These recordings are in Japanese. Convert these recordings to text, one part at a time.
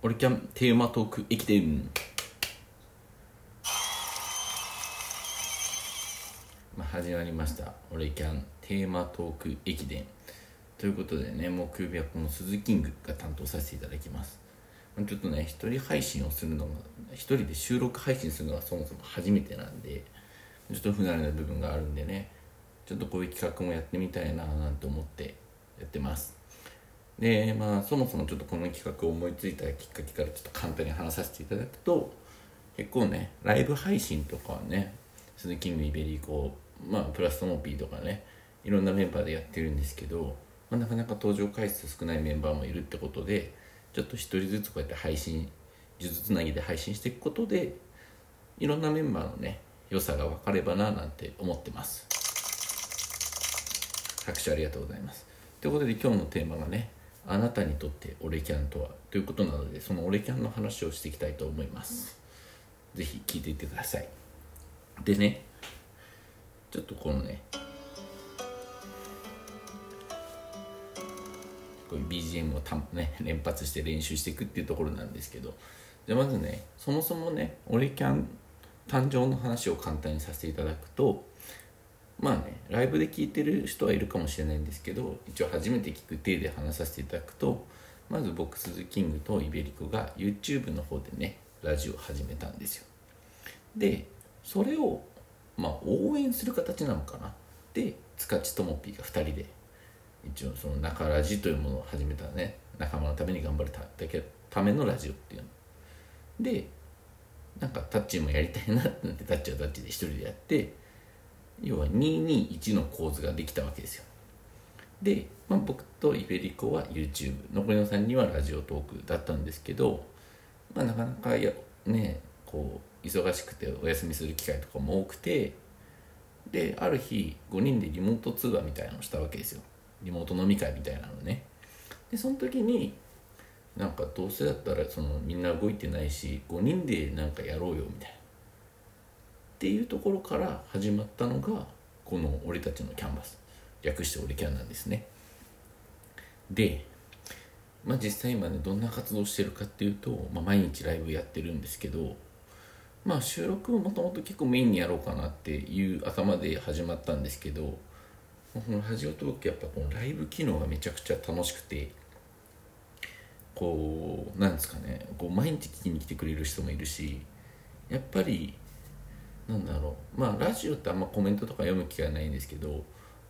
オリキャンテーマトーク駅伝。まあ始まりました。オリキャンテーマトーク駅伝。ということでね木曜日はこの鈴キングが担当させていただきます。ちょっとね一人配信をするのが一人で収録配信するのがそもそも初めてなんでちょっと不慣れな部分があるんでね。ちょっとこういう企画もやってみたいななんて思ってやってます。でまあそもそもちょっとこの企画を思いついたきっかけからちょっと簡単に話させていただくと結構ねライブ配信とかはね鈴木ングイベリーコまあプラストモピーとかねいろんなメンバーでやってるんですけど、まあ、なかなか登場回数少ないメンバーもいるってことでちょっと一人ずつこうやって配信呪術つなぎで配信していくことでいろんなメンバーのね良さが分かればななんて思ってます。拍手ありがとうございます。ということで今日のテーマがねあなたにとってオレキャンとはということなのでそのオレキャンの話をしていきたいと思います。是非聞いていってください。でねちょっとこのねこういう BGM をた、ね、連発して練習していくっていうところなんですけどじゃまずねそもそもねオレキャン誕生の話を簡単にさせていただくとまあねライブで聞いてる人はいるかもしれないんですけど一応初めて聞く体で話させていただくとまず僕鈴キングとイベリコが YouTube の方でねラジオを始めたんですよ。でそれをまあ応援する形なのかな。で塚地ともぴーが2人で一応その中ラジというものを始めたね仲間のために頑張るたためのラジオっていうの。でなんかタッチもやりたいなってなってタッチはタッチで一人でやって要は221の構図ができたわけですよ。で、まあ、僕とイベリコは YouTube 残りの3人はラジオトークだったんですけど、まあ、なかなかやねこう忙しくてお休みする機会とかも多くてである日5人でリモート通話みたいなのをしたわけですよ。リモート飲み会みたいなのね。でその時になんかどうせだったらそのみんな動いてないし5人でなんかやろうよみたいな。っていうところから始まったのがこの俺たちのキャンバス。略して俺キャンなんですね。でまあ実際今ねどんな活動してるかっていうと、まあ、毎日ライブやってるんですけどまあ収録をもともと結構メインにやろうかなっていう頭で始まったんですけどこのラジオトークやっぱこのライブ機能がめちゃくちゃ楽しくてこうなんですかねこう毎日聞きに来てくれる人もいるしやっぱりなんだろう。まあラジオってあんまコメントとか読む機会ないんですけど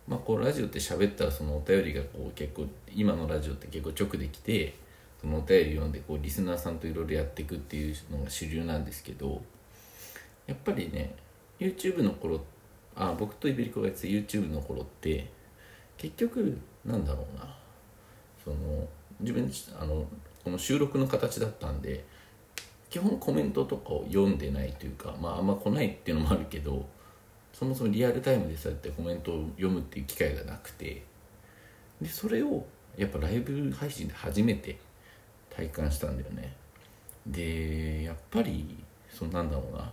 まあこうラジオって喋ったらそのお便りがこう結構今のラジオって結構直できてそのお便り読んでこうリスナーさんといろいろやっていくっていうのが主流なんですけどやっぱりね YouTube の頃あ僕とイベリコがやってた YouTube の頃って結局なんだろうな。その自分あのこの収録の形だったんで基本コメントとかを読んでないというかまああんま来ないっていうのもあるけどそもそもリアルタイムでそうやってコメントを読むっていう機会がなくてでそれをやっぱライブ配信で初めて体感したんだよね。でやっぱりそのなんだろうな。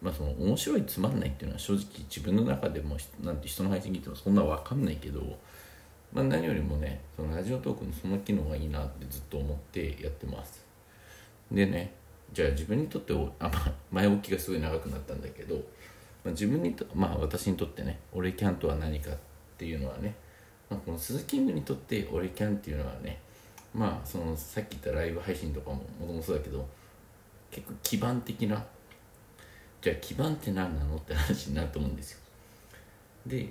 まあその面白いつまんないっていうのは正直自分の中でもなんて人の配信聞いてもそんな分かんないけど、まあ、何よりもねそのラジオトークのその機能がいいなってずっと思ってやってます。でねじゃあ自分にとってあ、まあ、前置きがすごい長くなったんだけど、まあ、自分にとまあ私にとってね俺キャンとは何かっていうのはね、まあ、この鈴キングにとって俺キャンっていうのはねまあそのさっき言ったライブ配信とかももともとそうだけど結構基盤的なじゃあ基盤って何なのって話になると思うんですよ。で、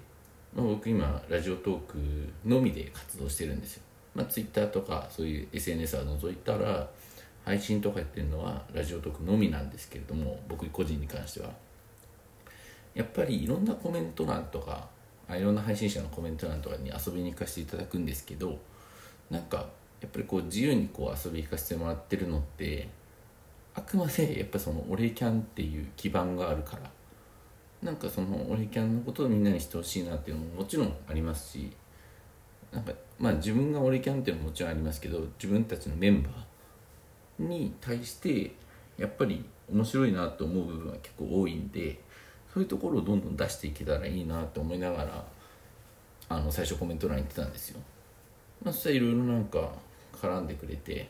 まあ、僕今ラジオトークのみで活動してるんですよ。まあ Twitter とかそういう SNS は除いたら配信とかやってるのはラジオトークのみなんですけれども僕個人に関しては。やっぱりいろんなコメント欄とかいろんな配信者のコメント欄とかに遊びに行かせていただくんですけどなんかやっぱりこう自由にこう遊びに行かせてもらってるのってあくまでやっぱその「俺キャン」っていう基盤があるから。なんかその「俺キャン」のことをみんなにしてほしいなっていうのももちろんありますしなんかまあ自分が「俺キャン」っていうのももちろんありますけど自分たちのメンバーに対してやっぱり面白いなと思う部分は結構多いんでそういうところをどんどん出していけたらいいなと思いながらあの最初コメント欄に言ってたんですよ、まあ、そしたらいろいろなんか絡んでくれて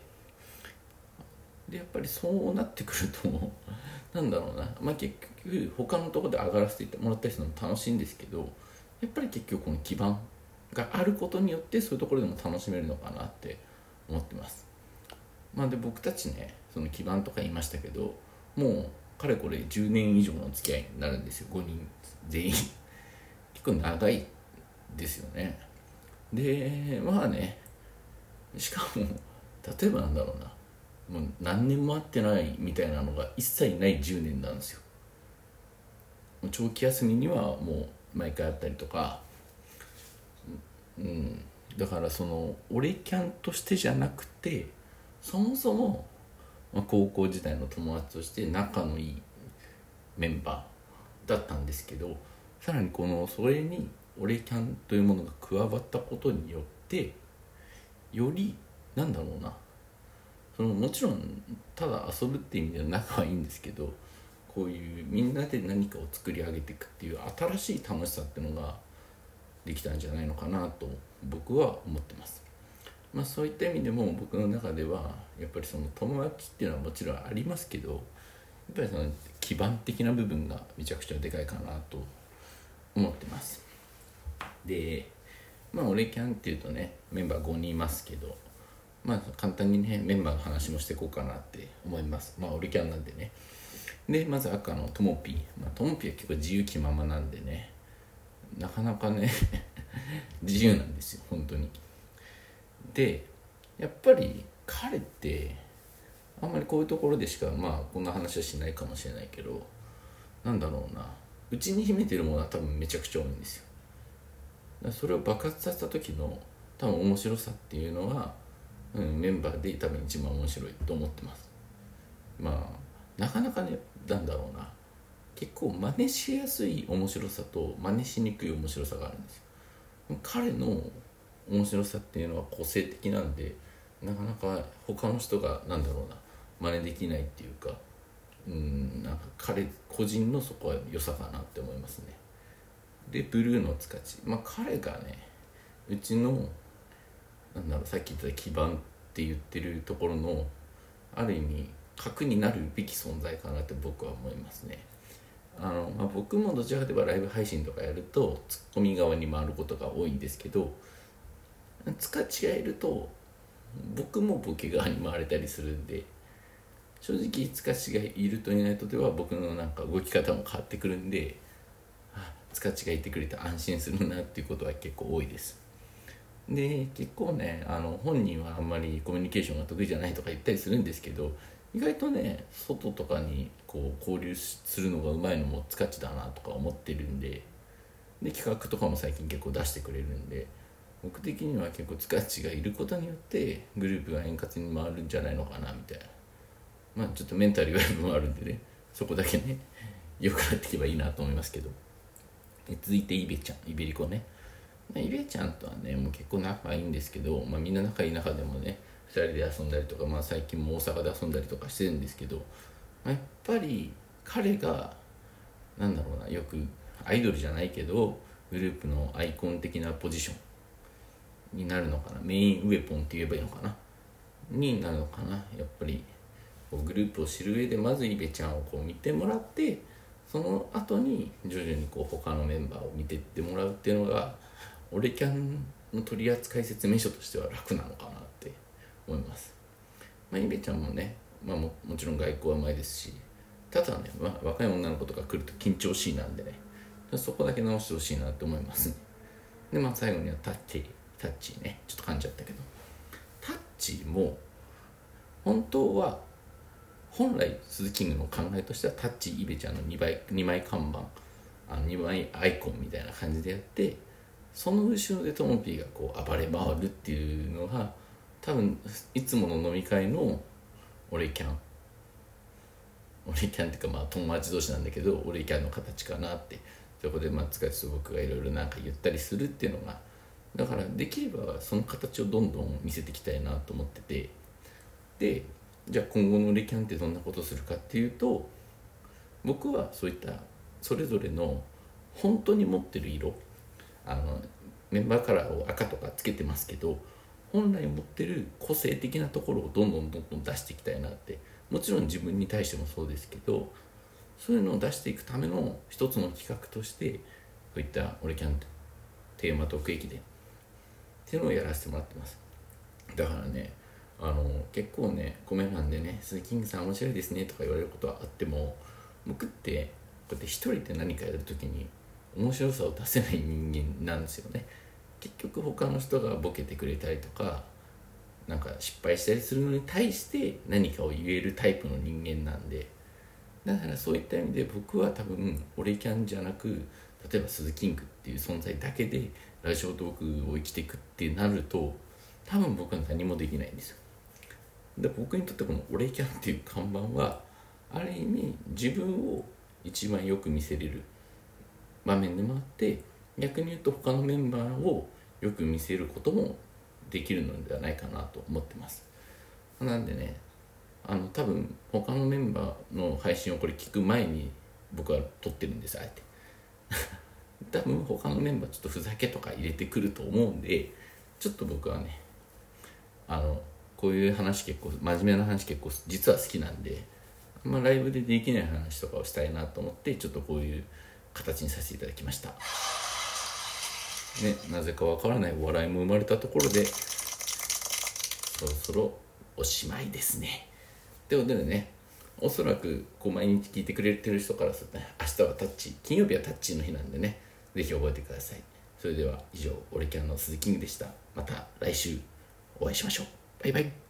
でやっぱりそうなってくるとなんだろうな、まあ、結局他のところで上がらせてもらったりするのも楽しいんですけどやっぱり結局この基盤があることによってそういうところでも楽しめるのかなって思ってます。まあで僕たちねその基盤とか言いましたけどもうかれこれ10年以上の付き合いになるんですよ。5人全員。結構長いですよね。でまあねしかも例えばなんだろうな。もう何年も会ってないみたいなのが一切ない10年なんですよ。長期休みにはもう毎回会ったりとか。うん。だからその俺キャンとしてじゃなくてそもそも、まあ、高校時代の友達として仲のいいメンバーだったんですけどさらにこのそれに俺キャンというものが加わったことによってよりなんだろうなそのもちろんただ遊ぶっていう意味では仲はいいんですけどこういうみんなで何かを作り上げていくっていう新しい楽しさっていうのができたんじゃないのかなと僕は思ってます。まあ、そういった意味でも僕の中ではやっぱりその友達っていうのはもちろんありますけどやっぱりその基盤的な部分がめちゃくちゃでかいかなと思ってます。でまあ俺キャンっていうとねメンバー5人いますけどまあ簡単にねメンバーの話もしていこうかなって思います。まあ俺キャンなんでね。でまず赤のともぴまあともぴは結構自由気ままなんでねなかなかね 自由なんですよ本当に。でやっぱり彼ってあんまりこういうところでしかまあこんな話はしないかもしれないけどなんだろうな。うちに秘めてるものは多分めちゃくちゃ多いんですよ。それを爆発させた時の多分面白さっていうのは、うん、メンバーで多分一番面白いと思ってます。まあなかなかねなんだろうな。結構真似しやすい面白さと真似しにくい面白さがあるんですよ。彼の面白さっていうのは個性的なんでなかなか他の人がなんだろうな真似できないっていうかうんなんか彼個人のそこは良さかなって思いますね。でブルーの塚地。まあ彼がねうちのなんだろうさっき言った基盤って言ってるところのある意味核になるべき存在かなって僕は思いますね。あの、まあ、僕もどちらかといえばライブ配信とかやるとツッコミ側に回ることが多いんですけど塚地がいると僕もボケ側に回れたりするんで正直塚地がいるといないとでは僕のなんか動き方も変わってくるんで塚地がいてくれて安心するなっていうことは結構多いです。で結構ねあの本人はあんまりコミュニケーションが得意じゃないとか言ったりするんですけど意外とね外とかにこう交流するのがうまいのも塚地だなとか思ってるんでで企画とかも最近結構出してくれるんで僕的には結構塚地がいることによってグループが円滑に回るんじゃないのかなみたいな。まあちょっとメンタル弱い部分あるんでねそこだけね 良くなっていけばいいなと思いますけど。続いてイベちゃんイベリコね。イベちゃんとはねもう結構仲いいんですけど、まあ、みんな仲いい中でもね2人で遊んだりとか、まあ、最近も大阪で遊んだりとかしてるんですけど、まあ、やっぱり彼がなんだろうなよくアイドルじゃないけどグループのアイコン的なポジションになるのかな？メインウェポンって言えばいいのかな？になるのかな？やっぱりこうグループを知る上でまずイベちゃんをこう見てもらってその後に徐々にこう他のメンバーを見てってもらうっていうのが俺キャンの取扱説明書としては楽なのかなって思います。まあ、イベちゃんもね、まあも、もちろん外交はうまいですしただね、まあ、若い女の子とか来ると緊張しいなんでねそこだけ直してほしいなって思いますね。でまあ最後にはタッチタッチねちょっと噛んじゃったけど。タッチも本当は本来鈴木キングの考えとしてはタッチイベちゃんの2倍2枚看板あの2枚アイコンみたいな感じでやってその後ろでトモピーがこう暴れ回るっていうのが多分いつもの飲み会の俺キャン。俺キャンっていうかまあ友達同士なんだけど俺キャンの形かなって。そこでまあ塚地と僕がいろいろなんか言ったりするっていうのがだからできればその形をどんどん見せていきたいなと思ってて。でじゃあ今後の俺キャンってどんなことするかっていうと僕はそういったそれぞれの本当に持ってる色あのメンバーカラーを赤とかつけてますけど本来持ってる個性的なところをどんどんどんどん出していきたいなって。もちろん自分に対してもそうですけどそういうのを出していくための一つの企画としてこういった「俺キャン」テーマ特駅伝っていうのをやらせてもらってます。だからねあの結構ねコメ欄でね「鈴木キングさん面白いですね」とか言われることはあっても僕ってこうやって一人で何かやる時に面白さを出せない人間なんですよね。結局他の人がボケてくれたりとかなんか失敗したりするのに対して何かを言えるタイプの人間なんで。だからそういった意味で僕は多分オレキャンじゃなく例えば鈴キングっていう存在だけでラジオトークを生きていくってなると多分僕は何もできないんですよ。で僕にとってこの「オレキャン」っていう看板はある意味自分を一番よく見せれる場面でもあって逆に言うと他のメンバーをよく見せることもできるのではないかなと思ってます。なんでねあの多分他のメンバーの配信をこれ聞く前に僕は撮ってるんですあえて。多分他のメンバーちょっとふざけとか入れてくると思うんでちょっと僕はねあのこういう話結構真面目な話結構実は好きなんであんまライブでできない話とかをしたいなと思ってちょっとこういう形にさせていただきました。ねなぜかわからないお笑いも生まれたところでそろそろおしまいですね。ということでねおそらくこう毎日聞いてくれてる人からするとね明日はタッチ金曜日はタッチの日なんでねぜひ覚えてください。それでは以上オレキャンの鈴木キングでした。また来週お会いしましょう。バイバイ。